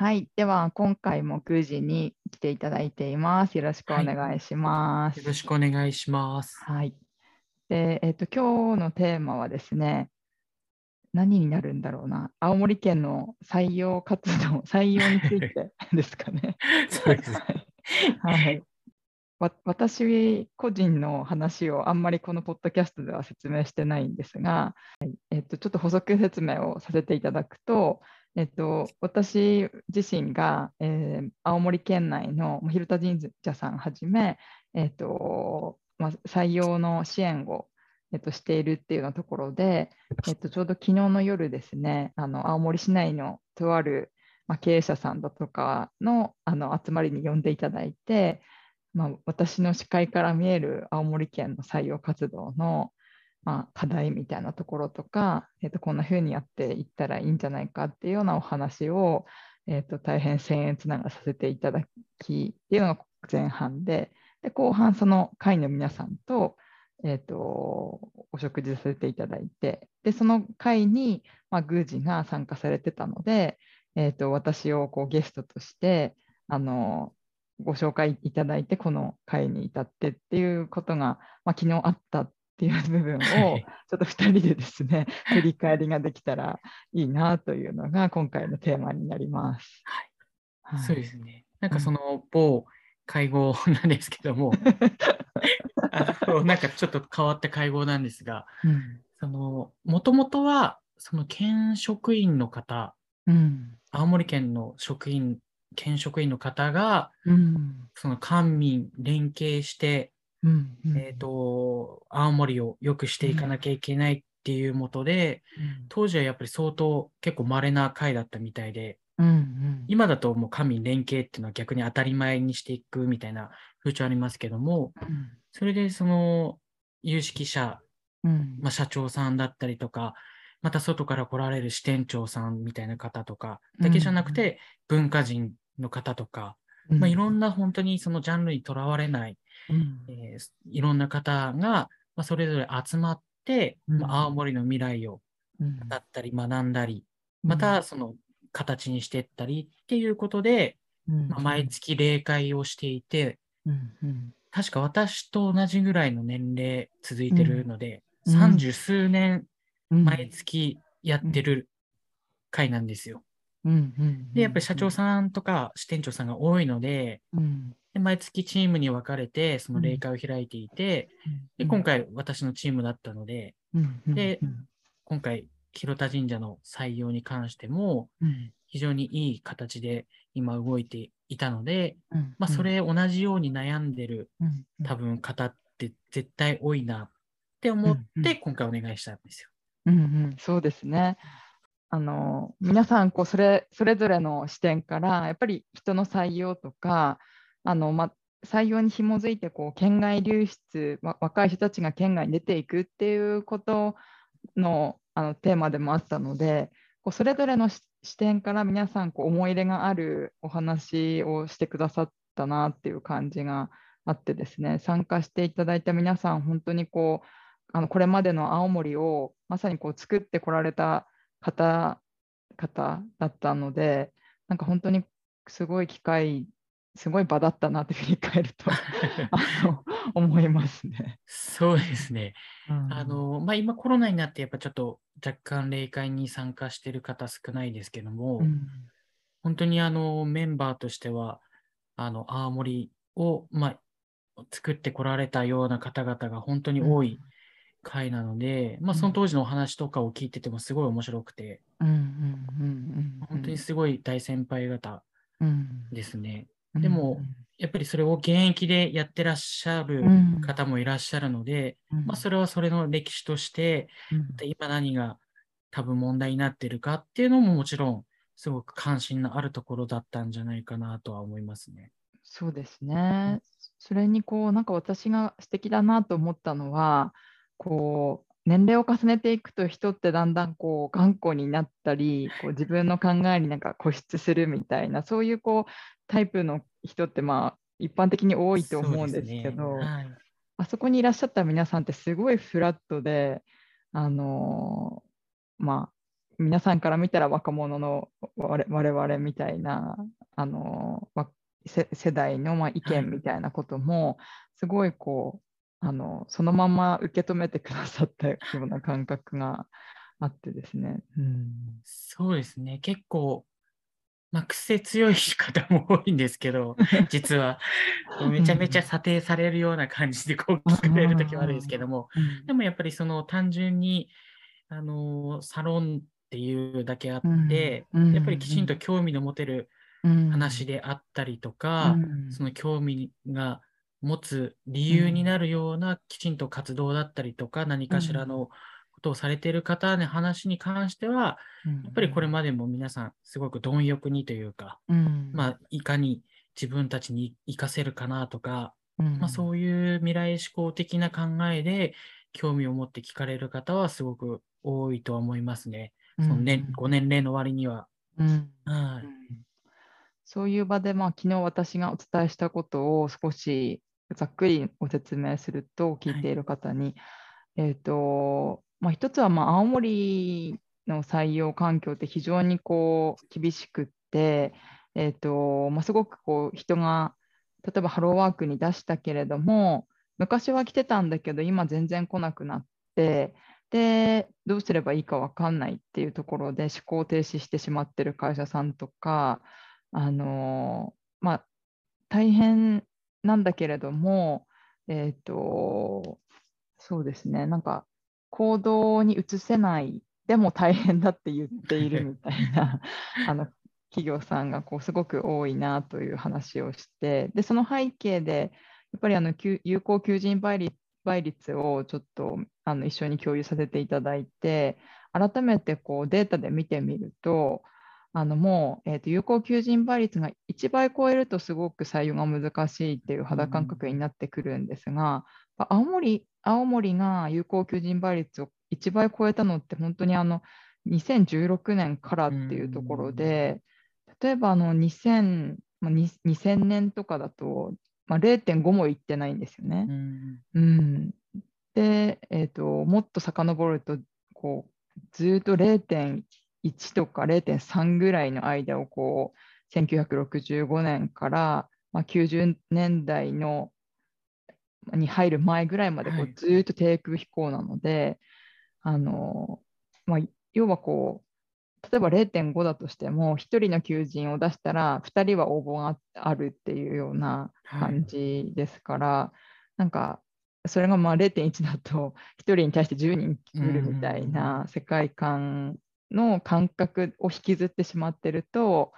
はい。では、今回も9時に来ていただいています。よろしくお願いします。よろしくお願いします。はい。で、えっと、今日のテーマはですね、何になるんだろうな。青森県の採用活動、採用について ですかね。そうです。はい。わ私個人の話をあんまりこのポッドキャストでは説明してないんですが、はいえっと、ちょっと補足説明をさせていただくと、えっと、私自身が、えー青森県内のまあ広田神社さんはじめ、えっとまあ、採用の支援を、えっと、しているっていうようなところで、えっと、ちょうど昨日の夜ですね、あの青森市内のとある、まあ、経営者さんだとかのあの集まりに呼んでいただいて、まあ、私の視界から見える青森県の採用活動の、まあ、課題みたいなところとか、えっとこんな風にやっていったらいいんじゃないかっていうようなお話を、えっと大変僭越ながらさせていただきっていうのが前半で、で後半その会の皆さんと,、えっとお食事させていただいて、でその会に、まあ、宮司が参加されてたので、えっと私をこうゲストとしてあのご紹介いただいて、この会に至ってっていうことが、まあ、昨日あったっていう部分を、ちはい。ょっと2人でですね、振り返りができたらいいなというのが今回のテーマになります。はい。はい。そうですね。なんかその某会合なんですけども、あのなんかちょっと変わった会合なんですが、うん。その、もともとは、その県職員の方、うん。青森県の職員、県職員の方が、うん。その官民連携して、うんえっ、と、青森を良くしていかなきゃいけないっていうもとで、当時はやっぱり相当結構稀な会だったみたいで、うんうん。今だともう官民連携っていうのは逆に当たり前にしていくみたいな風潮ありますけども、うん。それでその有識者、うん。まあ、社長さんだったりとか、また外から来られる支店長さんみたいな方とかだけじゃなくて、文化人の方とか、まあ、いろんな本当にそのジャンルにとらわれない、うん。えーいろんな方が、まあ、それぞれ集まって、うん。まあ、青森の未来をうん。だったり学んだり、またその形にしていったりっていうことで、うん。まあ、毎月例会をしていて、確か私と同じぐらいの年齢続いてるので、うん。三十数年うん毎月やってる会なんですよ。うんうんで、やっぱり社長さんとか支店長さんが多いので、うん。で毎月チームに分かれて、その例会を開いていて、で今回私のチームだったので、うんうんでうん。今回、広田神社の採用に関しても、うん。非常にいい形で今動いていたので、うん。まあ、それ同じように悩んでるうん多分方って絶対多いなって思っうんうん。て今回お願いしたんですよ。うんうん、そうですね。あの皆さんこうそれそれぞれの視点からやっぱり人の採用とかあの、ま、採用に紐づいてこう県外流出若い人たちが県外に出ていくっていうことのあのテーマでもあったのでこうそれぞれの視点から皆さんこう思い入れがあるお話をしてくださったなっていう感じがあってですね。参加していただいた皆さん本当にこうあのこれまでの青森をまさにこう作ってこられた方々だったので、なんか本当にすごい機会、すごい場だったなって振り返ると あの思いますね。そうですね。うんあの、まあ、今コロナになってやっぱちょっと若干例会に参加してる方少ないですけども、うん本当にあのメンバーとしては、あの青森を、まあ、作ってこられたような方々が本当に多い会なので、まあ、その当時のお話とかを聞いててもすごい面白くて、うんうんうんうん本当にすごい大先輩方うん。ですね。うん。でもやっぱりそれを現役でやってらっしゃるうん。方もいらっしゃるので、うん。まあ、それはそれの歴史として、今何が多分問題になってるかっていうのももちろんすごく関心のあるところだったんじゃないかなとは思いますね。そうですね。それにこうなんか私が素敵だなと思ったのはこう年齢を重ねていくと人ってだんだんこう頑固になったりこう自分の考えになんか固執するみたいなそういうこうタイプの人ってまあ一般的に多いと思うんですけど、ね。はい、あそこにいらっしゃった皆さんってすごいフラットであのー、まあ皆さんから見たら若者の我々みたいなあのー、世代のま意見みたいなことも、すごいこうあのそのまま受け止めてくださったような感覚があってですね。うん、そうですね。結構まあ、癖強い方も多いんですけど、実は、めちゃめちゃ査定されるような感じでこう聞かれる時もあるんですけども、でもやっぱりその単純に、あのサロンっていうだけあって、やっぱりきちんと興味の持てる話であったりとか、その興味が持つ理由になるようなきちんと活動だったりとか、何かしらのことをされている方の話に関しては、やっぱりこれまでも皆さんすごく貪欲にというか、まあ、いかに自分たちに活かせるかなとか、まあ、そういう未来志向的な考えで興味を持って聞かれる方はすごく多いとは思いますね。その年ご年齢の割には。はい。そういう場で、まあ、昨日私がお伝えしたことを少しざっくりご説明すると、聞いている方に、はい、えっ、ー、と、まあ、一つは、まあ、青森の採用環境って非常にこう厳しくって、えーとまあ、すごくこう人が例えばハローワークに出したけれども昔は来てたんだけど今全然来なくなってでどうすればいいか分かんないっていうところで思考停止してしまってる会社さんとかあのまあ大変なんだけれどもえっ、ー、とそうですね。なんか行動に移せないでも大変だって言っているみたいな あの企業さんがこうすごく多いなという話をしてでその背景でやっぱりあの有効求人倍率倍率をちょっとあの一緒に共有させていただいて改めてこうデータで見てみるとあのもう、えー、と有効求人倍率が1倍超えるとすごく採用が難しいっていう肌感覚になってくるんですが、うん、青森青森が有効求人倍率を1倍超えたのって本当にあの2016年からっていうところで、例えばあの2000、まあ、2000年とかだと、まあ、0.5もいってないんですよね。うん、で、えーと、もっと遡るとこうずっと0.1とか0.3ぐらいの間をこう1965年から、まあ、90年代のに入る前ぐらいまでこうずっと低空飛行なので、はい、あのまあ、要はこう例えば0.5だとしても1人の求人を出したら2人は応募があるっていうような感じですから、はい、なんかそれがまあ0.1だと1人に対して10人来るみたいな世界観の感覚を引きずってしまってると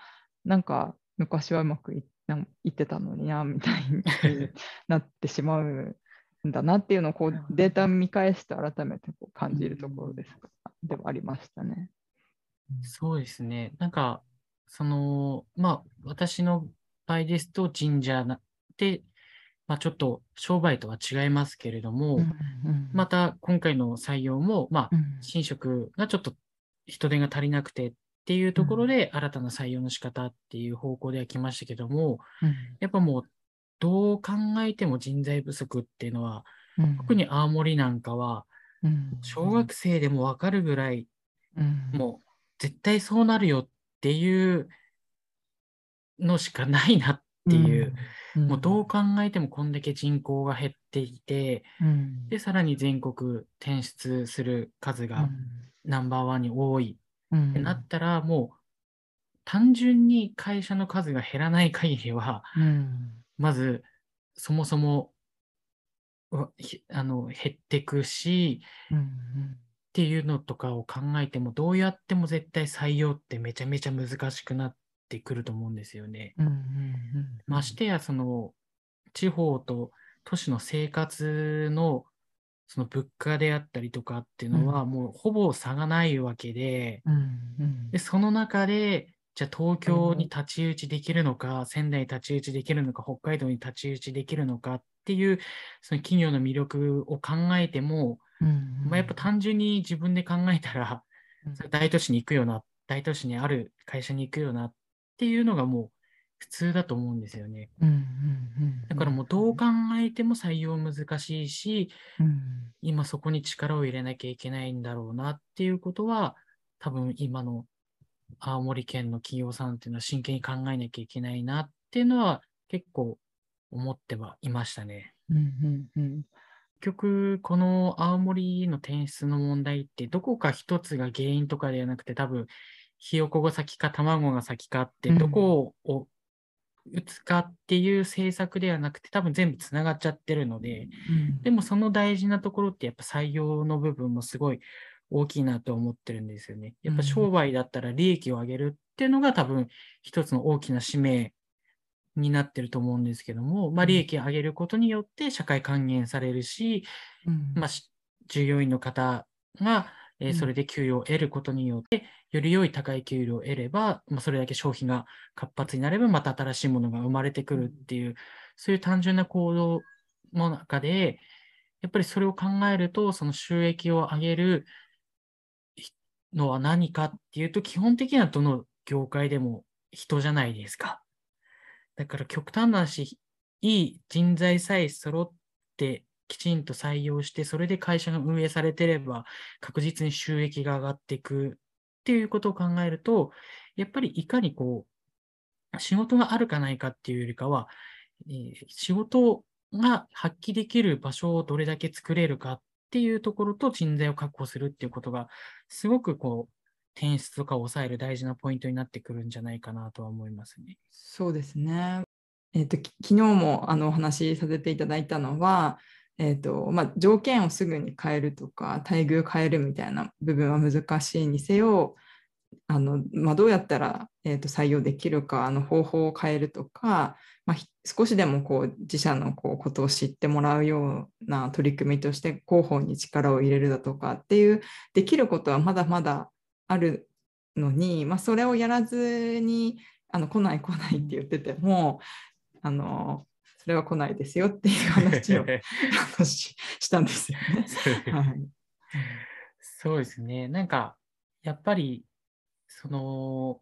なんか昔はうまくいってたのになみたいになってしまうんだなっていうのをこうデータ見返して改めてこう感じるところですではありましたね。そうですね。なんか、その、まあ、私の場合ですと、神社で、まあ、ちょっと商売とは違いますけれども、うんうん、また今回の採用も、まあ、寝食がちょっと人手が足りなくてっっていうところで、新たな採用の仕方っていう方向では来ましたけども、うん、やっぱもう、どう考えても人材不足っていうのは、うん、特に青森なんかは、小学生でも分かるぐらい、もう絶対そうなるよっていうのしかないなっていう、もうどう考えてもこんだけ人口が減っていて、で、さらに全国転出する数がナンバーワンに多いってなったら、もう単純に会社の数が減らない限りは、うん、まずそもそもあの減っていくし、うんうん、っていうのとかを考えてもどうやっても絶対採用ってめちゃめちゃ難しくなってくると思うんですよね。うんうんうん、ましてやその地方と都市の生活のその物価であったりとかっていうのは、もうほぼ差がないわけで、でその中で、じゃあ東京に太刀打ちできるのか、仙台に太刀打ちできるのか、北海道に太刀打ちできるのかっていう、その企業の魅力を考えても、うんまあ、やっぱ単純に自分で考えたら、大都市に行くよな、大都市にある会社に行くよなっていうのがもう普通だと思うんですよね。うんうんうんだからもうどう考えても採用難しいし、うん今そこに力を入れなきゃいけないんだろうなっていうことは、多分今の青森県の企業さんっていうのは真剣に考えなきゃいけないなっていうのは結構思ってはいましたね。うんうんうん結局、この青森の転出の問題って、どこか一つが原因とかではなくて、多分、ひよこが先か卵が先かって、うんどこを打つかっていう政策ではなくて、多分全部つながっちゃってるので、うん。でもその大事なところってやっぱ採用の部分もすごい大きいなと思ってるんですよね。やっぱ商売だったら利益を上げるっていうのが多分一つの大きな使命になってると思うんですけども、まあ利益を上げることによって社会還元されるし、うん。まあし従業員の方がえそれで給与を得ることによって、より良い高い給料を得れば、まあ、それだけ消費が活発になれば、また新しいものが生まれてくるっていう、そういう単純な行動の中で、やっぱりそれを考えると、その収益を上げるのは何かっていうと、基本的にはどの業界でも人じゃないですか。だから極端な話、いい人材さえ揃ってきちんと採用して、それで会社が運営されてれば、確実に収益が上がっていくっていうことを考えると、やっぱりいかにこう、仕事があるかないかっていうよりかは、えー仕事が発揮できる場所をどれだけ作れるかっていうところと人材を確保するっていうことが、すごくこう、転出とかを抑える大事なポイントになってくるんじゃないかなとは思いますね。そうですね。えっ、と、昨日もあのお話しさせていただいたのは、えっ、と、まあ、条件をすぐに変えるとか、待遇変えるみたいな部分は難しいにせよ、あのまあ、どうやったら、えー、と採用できるかあの方法を変えるとか、まあ、少しでもこう自社のこうことを知ってもらうような取り組みとして広報に力を入れるだとかっていうできることはまだまだあるのに、まあ、それをやらずにあの来ない来ないって言っててもあのそれは来ないですよっていう話を ししたんですよね。はいそうですね。なんか、やっぱり、その、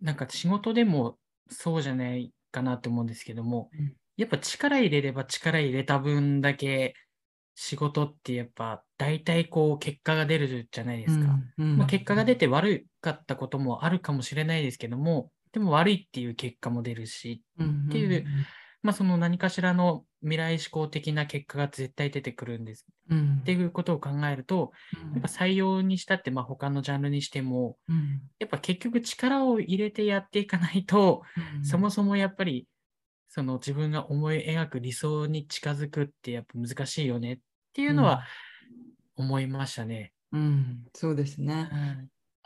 なんか仕事でもそうじゃないかなと思うんですけども、うんやっぱ力入れれば力入れた分だけ仕事ってやっぱ大体こう結果が出るじゃないですか。うんまあ、結果が出て悪かったこともあるかもしれないですけども、でも悪いっていう結果も出るし、っていうまあその何かしらの未来志向的な結果が絶対出てくるんです。うん。っていうことを考えると、やっぱ採用にしたって、まあ他のジャンルにしても、うん。やっぱ結局力を入れてやっていかないと、うん。そもそもやっぱり、その自分が思い描く理想に近づくってやっぱ難しいよね。っていうのは思いましたね。うん、そうですね。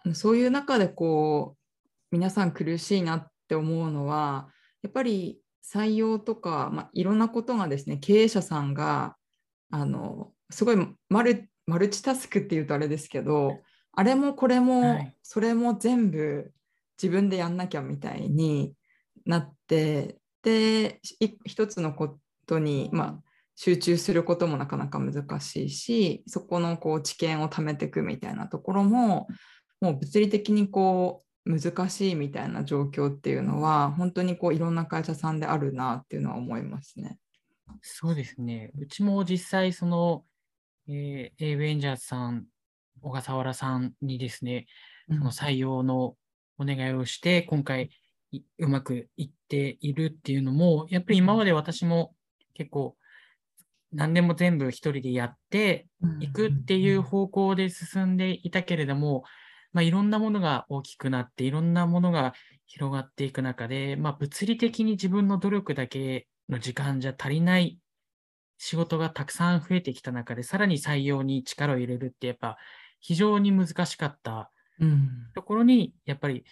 う。んそういう中でこう皆さん苦しいなって思うのはやっぱり採用とか、まあ、いろんなことがですね経営者さんがあのすごいマルマルチタスクっていうとあれですけどあれもこれも、はい。それも全部自分でやんなきゃみたいになってでい一つのことに、まあ、集中することもなかなか難しいしそこのこう知見を貯めていくみたいなところももう物理的にこう難しいみたいな状況っていうのは本当にこういろんな会社さんであるなっていうのは思いますね。そうですね。うちも実際、その、えー、エイブエンジャーズさん、小笠原さんにですね、その採用のお願いをして、今回いうまくいっているっていうのも、やっぱり今まで私も結構何でも全部一人でやっていくっていう方向で進んでいたけれども、まあ、いろんなものが大きくなって、いろんなものが広がっていく中で、まあ、物理的に自分の努力だけの時間じゃ足りない仕事がたくさん増えてきた中で、さらに採用に力を入れるって、やっぱ非常に難しかったうん。ところに、やっぱり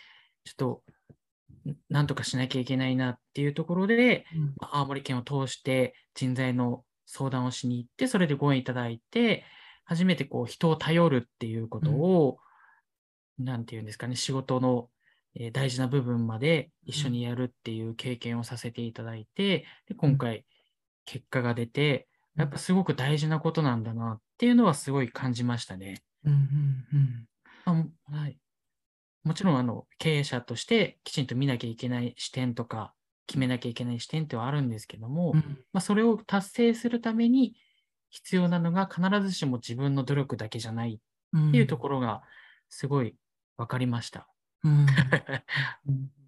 ちょっと、んなんとかしなきゃいけないなっていうところで、うん。まあ青森県を通して人材の相談をしに行って、それでご縁いただいて、初めてこう人を頼るっていうことを、なんていうんですかね、仕事のえー大事な部分まで一緒にやるっていう経験をさせていただいて、で今回結果が出て、やっぱすごく大事なことなんだなっていうのはすごい感じましたね。うんうんあもはい、もちろんあの経営者としてきちんと見なきゃいけない視点とか決めなきゃいけない視点ってはあるんですけども、うん。まあ、それを達成するために必要なのが必ずしも自分の努力だけじゃないうんっていうところがすごい分かりました。うんうん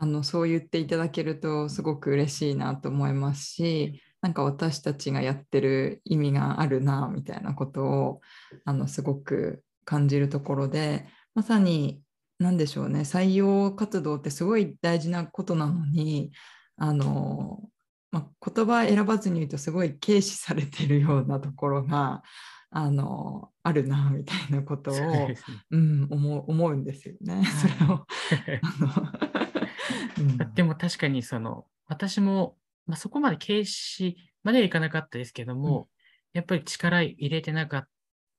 あのそう言っていただけるとすごく嬉しいなと思いますしなんか私たちがやってる意味があるなみたいなことをあのすごく感じるところでまさに何でしょうね採用活動ってすごい大事なことなのにあの、まあ、言葉選ばずに言うとすごい軽視されてるようなところがあのあるなみたいなことをねうん、思う思うんですよね。それを。でも確かにその私も、まあ、そこまで軽視まではいかなかったですけども、やっぱり力入れてなかった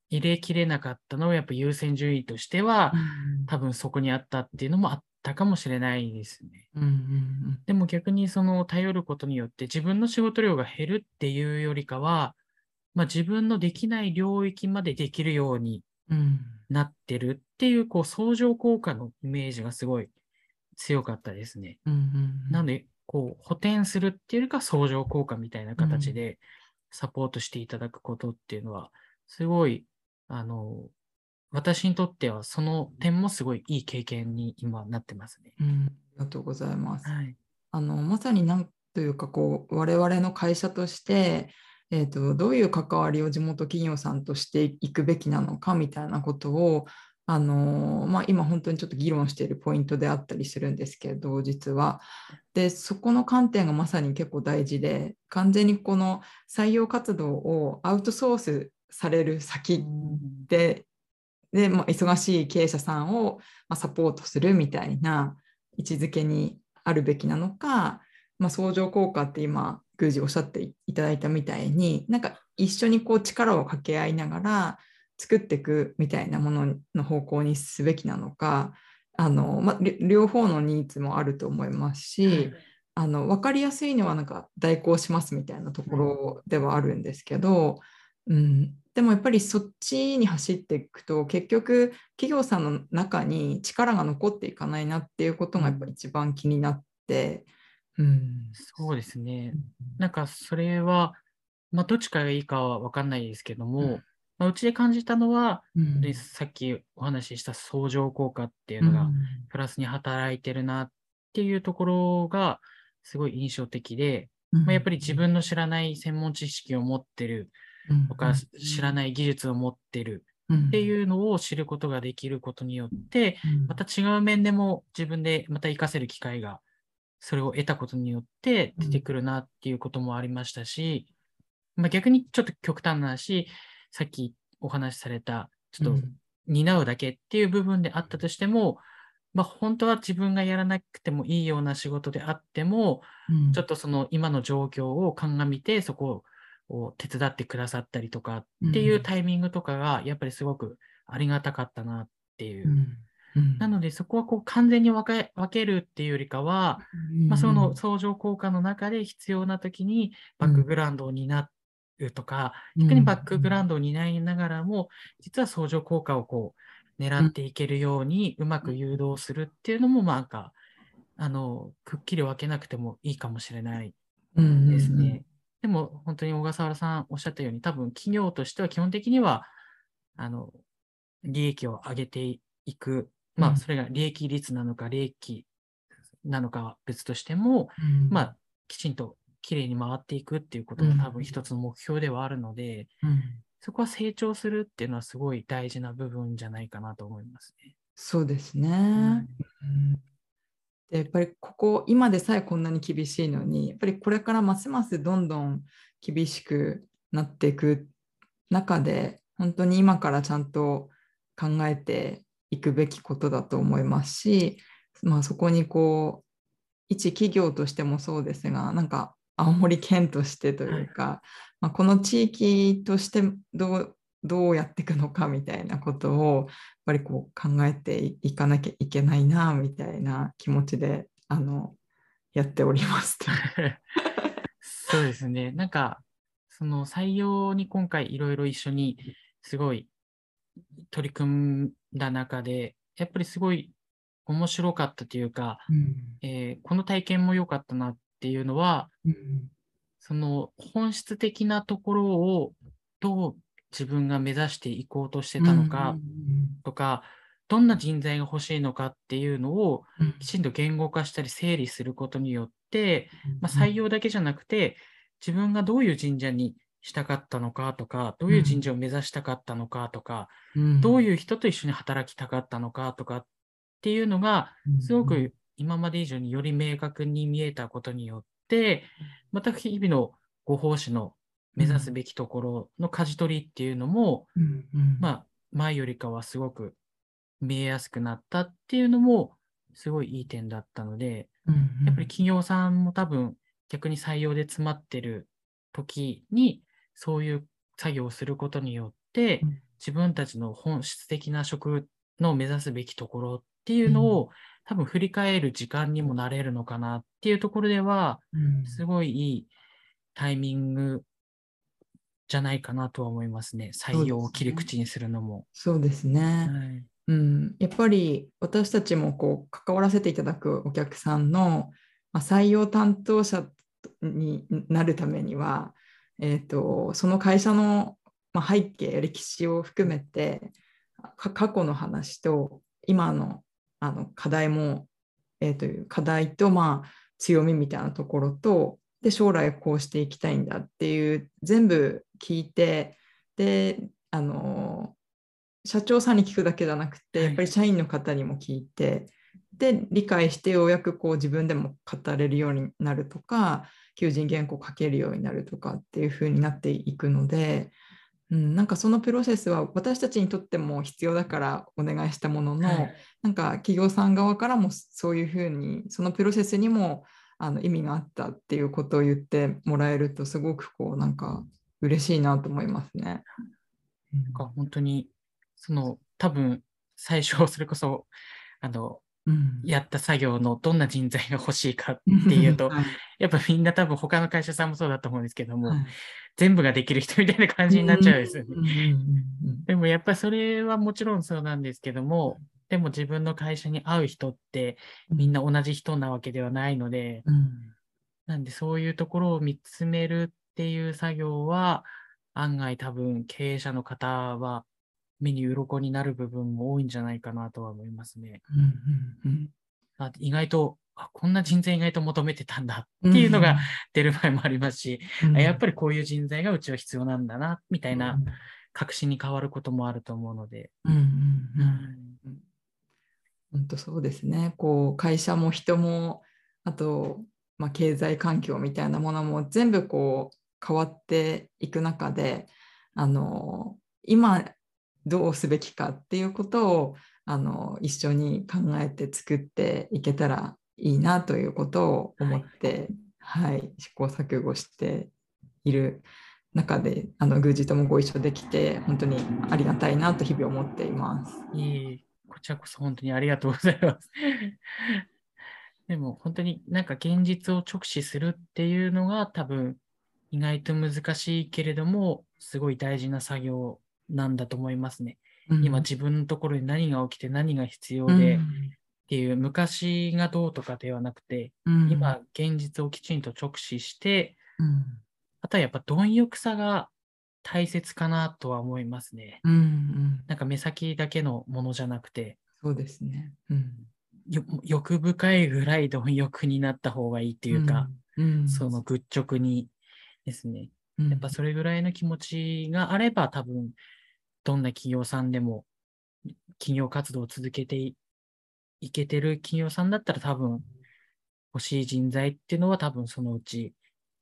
入れきれなかったのはやっぱ優先順位としては、多分そこにあったっていうのもあったかもしれないですね。うんうんでも逆にその頼ることによって自分の仕事量が減るっていうよりかは、まあ、自分のできない領域までできるようにうんうんなってるっていうこう相乗効果のイメージがすごい強かったですね。うんうんなので、こう補填するっていうよりか相乗効果みたいな形でサポートしていただくことっていうのは、すごい、あの、私にとってはその点もすごいいい経験に今なってますね。うんありがとうございます。はい。あのまさになんというかこう我々の会社として、えー、とどういう関わりを地元企業さんとしていくべきなのかみたいなことをあの、まあ、今本当にちょっと議論しているポイントであったりするんですけど実は。でそこの観点がまさに結構大事で完全にこの採用活動をアウトソースされる先でで、まあ、忙しい経営者さんを、まあ、サポートするみたいな位置づけにあるべきなのか、まあ、相乗効果って今宮司おっしゃっていただいたみたいになんか一緒にこう力を掛け合いながら作っていくみたいなものの方向にすべきなのかあの、ま両方のニーズもあると思いますし、あの分かりやすいのはなんか代行しますみたいなところではあるんですけど、うん、でもやっぱりそっちに走っていくと結局企業さんの中に力が残っていかないなっていうことがやっぱり一番気になって、うん、そうですね。なんかそれは、まあ、どっちかがいいかは分かんないですけども、うん。まあ、うちで感じたのは、うん。でさっきお話しした相乗効果っていうのが、うん。プラスに働いてるなっていうところがすごい印象的で、まあ、やっぱり自分の知らない専門知識を持ってるとか、知らない技術を持ってるっっていうのを知ることができることによって、また違う面でも自分でまた活かせる機会が、それを得たことによって出てくるなっていうこともありましたし、まあ、逆にちょっと極端な話、さっきお話しされた、ちょっと担うだけっていう部分であったとしても、まあ、本当は自分がやらなくてもいいような仕事であっても、ちょっとその今の状況を鑑みて、そこを手伝ってくださったりとかっていうタイミングとかが、やっぱりすごくありがたかったなっていう。なので、そこはこう完全に分け分けるっていうよりかは、まあ、その相乗効果の中で必要な時にバックグラウンドを担うとか、逆にバックグラウンドを担いながらも、実は相乗効果をこう狙っていけるようにうまく誘導するっていうのも、なんか、あの、くっきり分けなくてもいいかもしれないですね。でも、本当に小笠原さんおっしゃったように、多分企業としては基本的には、あの、利益を上げていく。まあ、それが利益率なのか、利益なのかは別としても、まあ、きちんときれいに回っていくっていうことが多分一つの目標ではあるので、そこは成長するっていうのはすごい大事な部分じゃないかなと思いますね。そうですね。うん。でやっぱりここ今でさえこんなに厳しいのにやっぱりこれからますますどんどん厳しくなっていく中で本当に今からちゃんと考えていくべきことだと思いますし、まあ、そこにこう一企業としてもそうですがなんか青森県としてというか、はい、まあ、この地域としてどうどうやっていくのかみたいなことをやっぱりこう考えていかなきゃいけないなみたいな気持ちであのやっております。そうですね。なんか、その採用に今回いろいろ一緒にすごい取り組んだ中で、やっぱりすごい面白かったというか、うん。えーこの体験も良かったなっていうのは、うん。その本質的なところをどう自分が目指していこうとしてたのかとか、どんな人材が欲しいのかっていうのをうん。きちんと言語化したり整理することによって、まあ、採用だけじゃなくて、自分がどういう神社にしたかったのかとか、どういう神社を目指したかったのかとか、どうういう人と一緒に働きたかったのかとかっていうのが、すごく今まで以上により明確に見えたことによって、また日々のご奉仕の目指すべきところの舵取りっていうのも、うん。うん。まあ、前よりかはすごく見えやすくなったっていうのも、すごいいい点だったので、うん。うん。やっぱり企業さんも多分逆に採用で詰まってる時にそういう作業をすることによってうん自分たちの本質的な職の目指すべきところっていうのを多分振り返る時間にもなれるのかなっていうところではうんすごいいいタイミングじゃないかなとは思いますね。採用を切り口にするのも。そうですね。はいうん、やっぱり私たちもこう関わらせていただくお客さんの、まあ、採用担当者になるためには、えー、とその会社の、まあ、背景歴史を含めてか過去の話と今のあの課題も、えーという課題と、まあ、強みみたいなところとで将来こうしていきたいんだっていう全部聞いてであの社長さんに聞くだけじゃなくて、はい。やっぱり社員の方にも聞いて、で、理解してようやくこう自分でも語れるようになるとか、求人原稿書けるようになるとかっていう風になっていくので、うん、なんかそのプロセスは私たちにとっても必要だからお願いしたものの、はいなんか企業さん側からもそういう風にそのプロセスにもあの意味があったっていうことを言ってもらえるとすごくこうなんか嬉しいなと思いますね。なんか本当に、その多分最初それこそ、あの、うんやった作業のどんな人材が欲しいかっていうと、はい。やっぱみんな多分他の会社さんもそうだと思うんですけども、はい。全部ができる人みたいな感じになっちゃうんですよね。でもやっぱりそれはもちろんそうなんですけども、でも自分の会社に合う人ってうん。みんな同じ人なわけではないので、うん。なんでそういうところを見つめるっていう作業は、案外多分経営者の方は目に鱗になる部分も多いんじゃないかなとは思いますね。うんうんあ意外と、あこんな人材意外と求めてたんだっていうのが出る場合もありますし、うんあやっぱりこういう人材がうちは必要なんだな、みたいな確信に変わることもあると思うので。うんうんうんうん本当そうですね。こう会社も人もあと、まあ、経済環境みたいなものも全部こう変わっていく中であの今どうすべきかっていうことをあの一緒に考えて作っていけたらいいなということを思って、はい試行錯誤している中であの宮司ともご一緒できて本当にありがたいなと日々思っています。いえいえこちらこそ本当にありがとうございます。でも本当になんか現実を直視するっていうのが多分意外と難しいけれども、すごい大事な作業なんだと思いますね。今自分のところに何が起きて何が必要でっていう昔がどうとかではなくて、うん。今現実をきちんと直視して、うん。あとはやっぱ貪欲さが大切かなとは思いますね。うんうん、なんか目先だけのものじゃなくて、そうですね。うん、よ欲深いぐらい貪欲になった方がいいっていうか、、うん。その愚直にですね。やっぱそれぐらいの気持ちがあれば多分、どんな企業さんでも企業活動を続けていけてる企業さんだったら多分欲しい人材っていうのは多分そのうち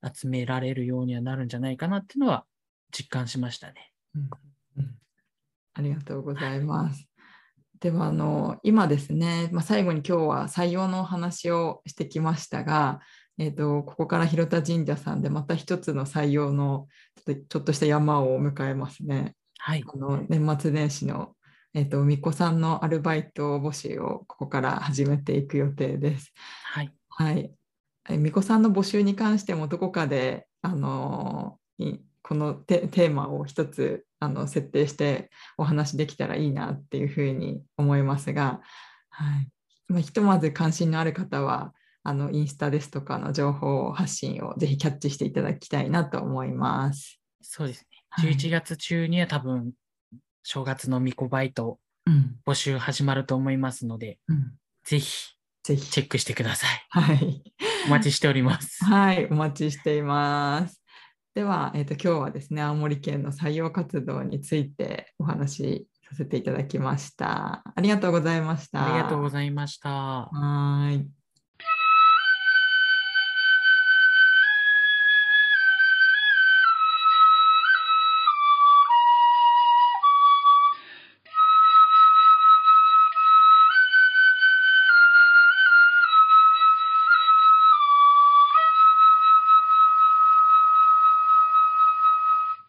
集められるようにはなるんじゃないかなっていうのは実感しましたね。うんうんありがとうございます。ではあの今ですね、まあ、最後に今日は採用のお話をしてきましたが、えー、とここから広田神社さんでまた一つの採用のちょっとした山を迎えますね。はい。あの年末年始の、えっと巫女さんのアルバイト募集をここから始めていく予定です。はい。はい。え巫女さんの募集に関してもどこかであのいこのテテーマを一つあの設定してお話できたらいいなっていうふうに思いますが、はいまあ、ひとまず関心のある方はあのインスタですとかの情報発信をぜひキャッチしていただきたいなと思います。そうですね。はい11月中には多分、正月のミコバイトうん募集始まると思いますので、うん、ぜひぜひチェックしてください。はい。お待ちしております。はい、お待ちしています。では、えーと、今日はですね、青森県の採用活動についてお話しさせていただきました。ありがとうございました。ありがとうございました。はーい。